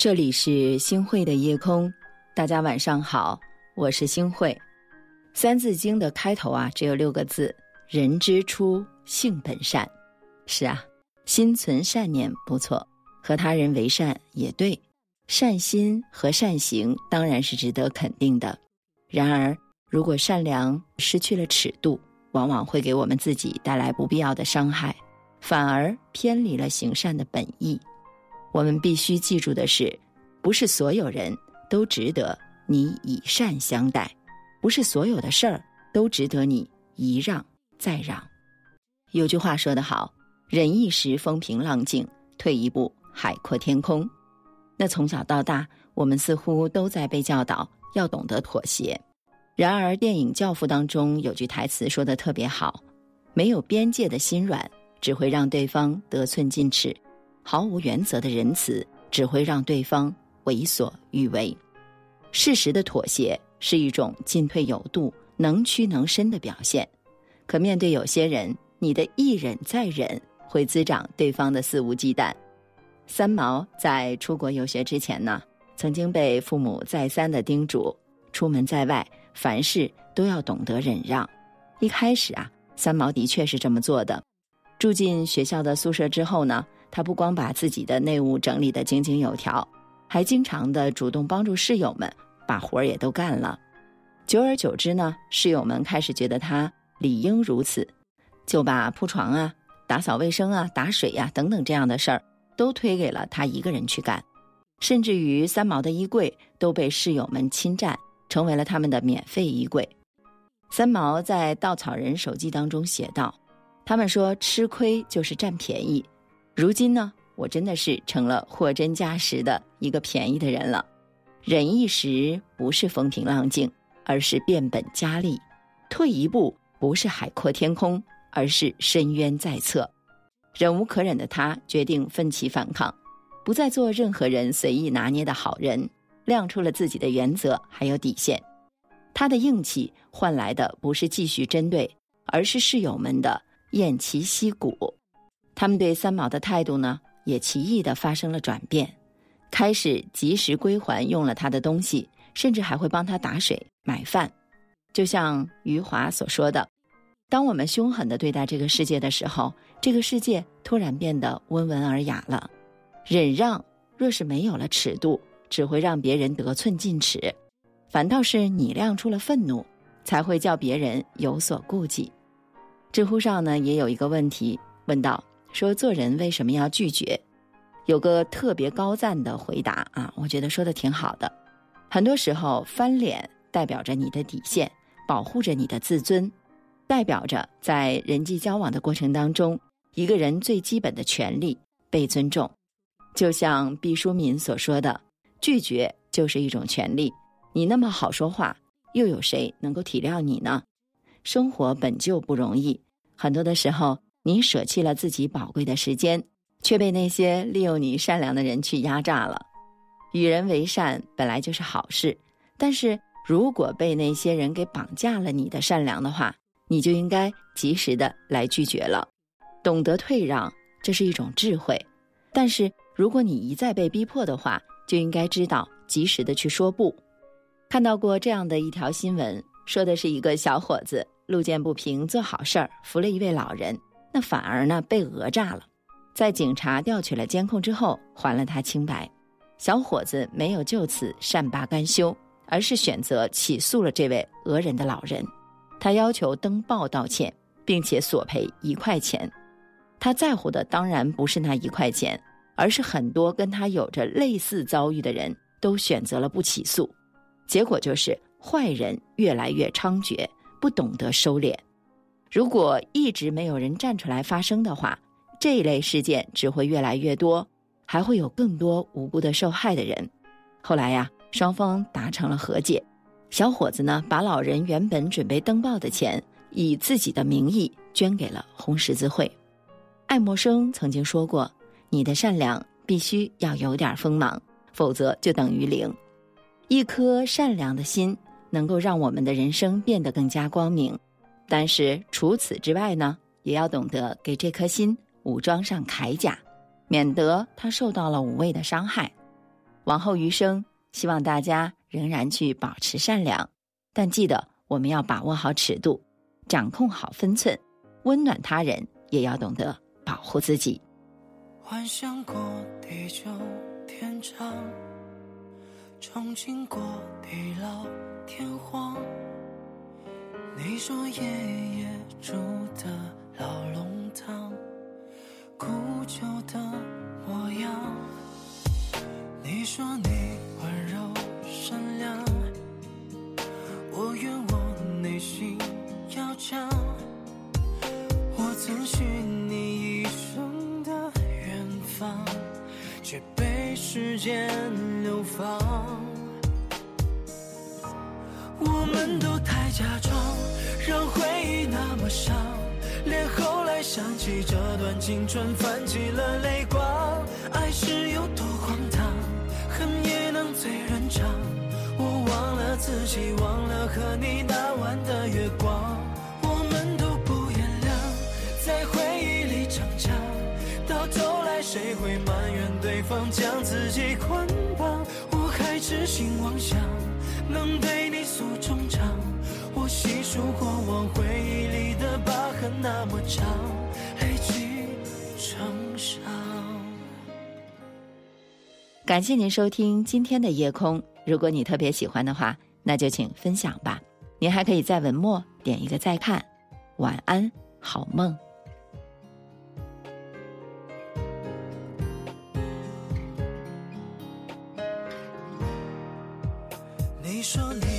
这里是星慧的夜空，大家晚上好，我是星慧。三字经的开头啊，只有六个字：人之初，性本善。是啊，心存善念不错，和他人为善也对，善心和善行当然是值得肯定的。然而，如果善良失去了尺度，往往会给我们自己带来不必要的伤害，反而偏离了行善的本意。我们必须记住的是，不是所有人都值得你以善相待，不是所有的事儿都值得你一让再让。有句话说得好：“忍一时风平浪静，退一步海阔天空。”那从小到大，我们似乎都在被教导要懂得妥协。然而，电影《教父》当中有句台词说的特别好：“没有边界的心软，只会让对方得寸进尺。”毫无原则的仁慈只会让对方为所欲为，适时的妥协是一种进退有度、能屈能伸的表现。可面对有些人，你的一忍再忍会滋长对方的肆无忌惮。三毛在出国游学之前呢，曾经被父母再三的叮嘱，出门在外凡事都要懂得忍让。一开始啊，三毛的确是这么做的。住进学校的宿舍之后呢。他不光把自己的内务整理得井井有条，还经常的主动帮助室友们把活儿也都干了。久而久之呢，室友们开始觉得他理应如此，就把铺床啊、打扫卫生啊、打水呀等等这样的事儿都推给了他一个人去干。甚至于三毛的衣柜都被室友们侵占，成为了他们的免费衣柜。三毛在《稻草人手记》当中写道：“他们说吃亏就是占便宜。”如今呢，我真的是成了货真价实的一个便宜的人了。忍一时不是风平浪静，而是变本加厉；退一步不是海阔天空，而是深渊在侧。忍无可忍的他决定奋起反抗，不再做任何人随意拿捏的好人，亮出了自己的原则还有底线。他的硬气换来的不是继续针对，而是室友们的偃旗息鼓。他们对三毛的态度呢，也奇异的发生了转变，开始及时归还用了他的东西，甚至还会帮他打水、买饭。就像余华所说的：“当我们凶狠的对待这个世界的时候，这个世界突然变得温文尔雅了。忍让若是没有了尺度，只会让别人得寸进尺；反倒是你亮出了愤怒，才会叫别人有所顾忌。”知乎上呢，也有一个问题问道。说做人为什么要拒绝？有个特别高赞的回答啊，我觉得说的挺好的。很多时候翻脸代表着你的底线，保护着你的自尊，代表着在人际交往的过程当中，一个人最基本的权利被尊重。就像毕淑敏所说的，拒绝就是一种权利。你那么好说话，又有谁能够体谅你呢？生活本就不容易，很多的时候。你舍弃了自己宝贵的时间，却被那些利用你善良的人去压榨了。与人为善本来就是好事，但是如果被那些人给绑架了你的善良的话，你就应该及时的来拒绝了。懂得退让，这是一种智慧。但是如果你一再被逼迫的话，就应该知道及时的去说不。看到过这样的一条新闻，说的是一个小伙子路见不平做好事儿，扶了一位老人。那反而呢被讹诈了，在警察调取了监控之后，还了他清白。小伙子没有就此善罢甘休，而是选择起诉了这位讹人的老人。他要求登报道歉，并且索赔一块钱。他在乎的当然不是那一块钱，而是很多跟他有着类似遭遇的人都选择了不起诉。结果就是坏人越来越猖獗，不懂得收敛。如果一直没有人站出来发声的话，这一类事件只会越来越多，还会有更多无辜的受害的人。后来呀，双方达成了和解，小伙子呢把老人原本准备登报的钱，以自己的名义捐给了红十字会。爱默生曾经说过：“你的善良必须要有点锋芒，否则就等于零。”一颗善良的心能够让我们的人生变得更加光明。但是除此之外呢，也要懂得给这颗心武装上铠甲，免得它受到了无谓的伤害。往后余生，希望大家仍然去保持善良，但记得我们要把握好尺度，掌控好分寸，温暖他人，也要懂得保护自己。幻想过地久天长，憧憬过地老天荒。你说爷爷住的老龙塘，古旧的模样。你说你温柔善良，我愿我内心要强。我曾许你一生的远方，却被时间流放。我们都太假装，连后来想起这段青春，泛起了泪光。爱是有多荒唐，恨也能醉人肠。我忘了自己，忘了和你那晚的月光。我们都不原谅，在回忆里逞强，到头来谁会埋怨对方将自己捆绑？我还痴心妄想。能对你诉衷肠，我细数过往回忆里疤痕那么长，累积成伤。感谢您收听今天的夜空，如果你特别喜欢的话，那就请分享吧。您还可以在文末点一个再看。晚安，好梦。你说你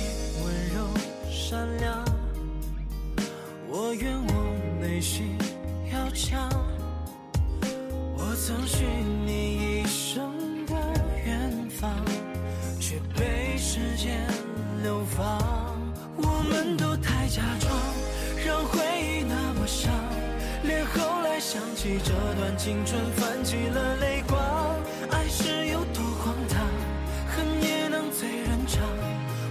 假装，让回忆那么伤，连后来想起这段青春，泛起了泪光。爱是有多荒唐，恨也能醉人肠。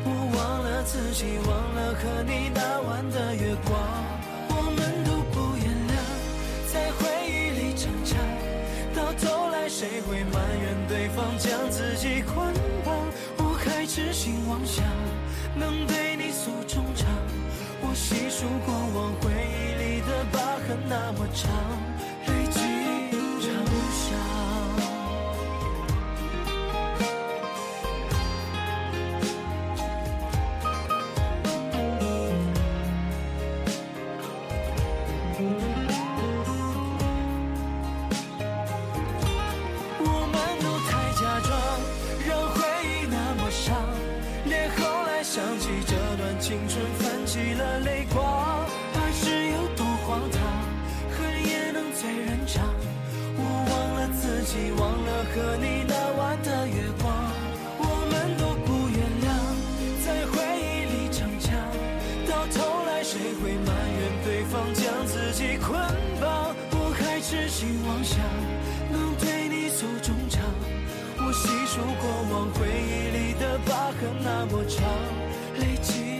我忘了自己，忘了和你那晚的月光。我们都不原谅，在回忆里逞强，到头来谁会埋怨对方将自己捆绑？我还痴心妄想，能对。细数过往回忆里的疤痕那么长，痴心妄想，能对你诉衷肠。我细数过往回忆里的疤痕那么长，累积。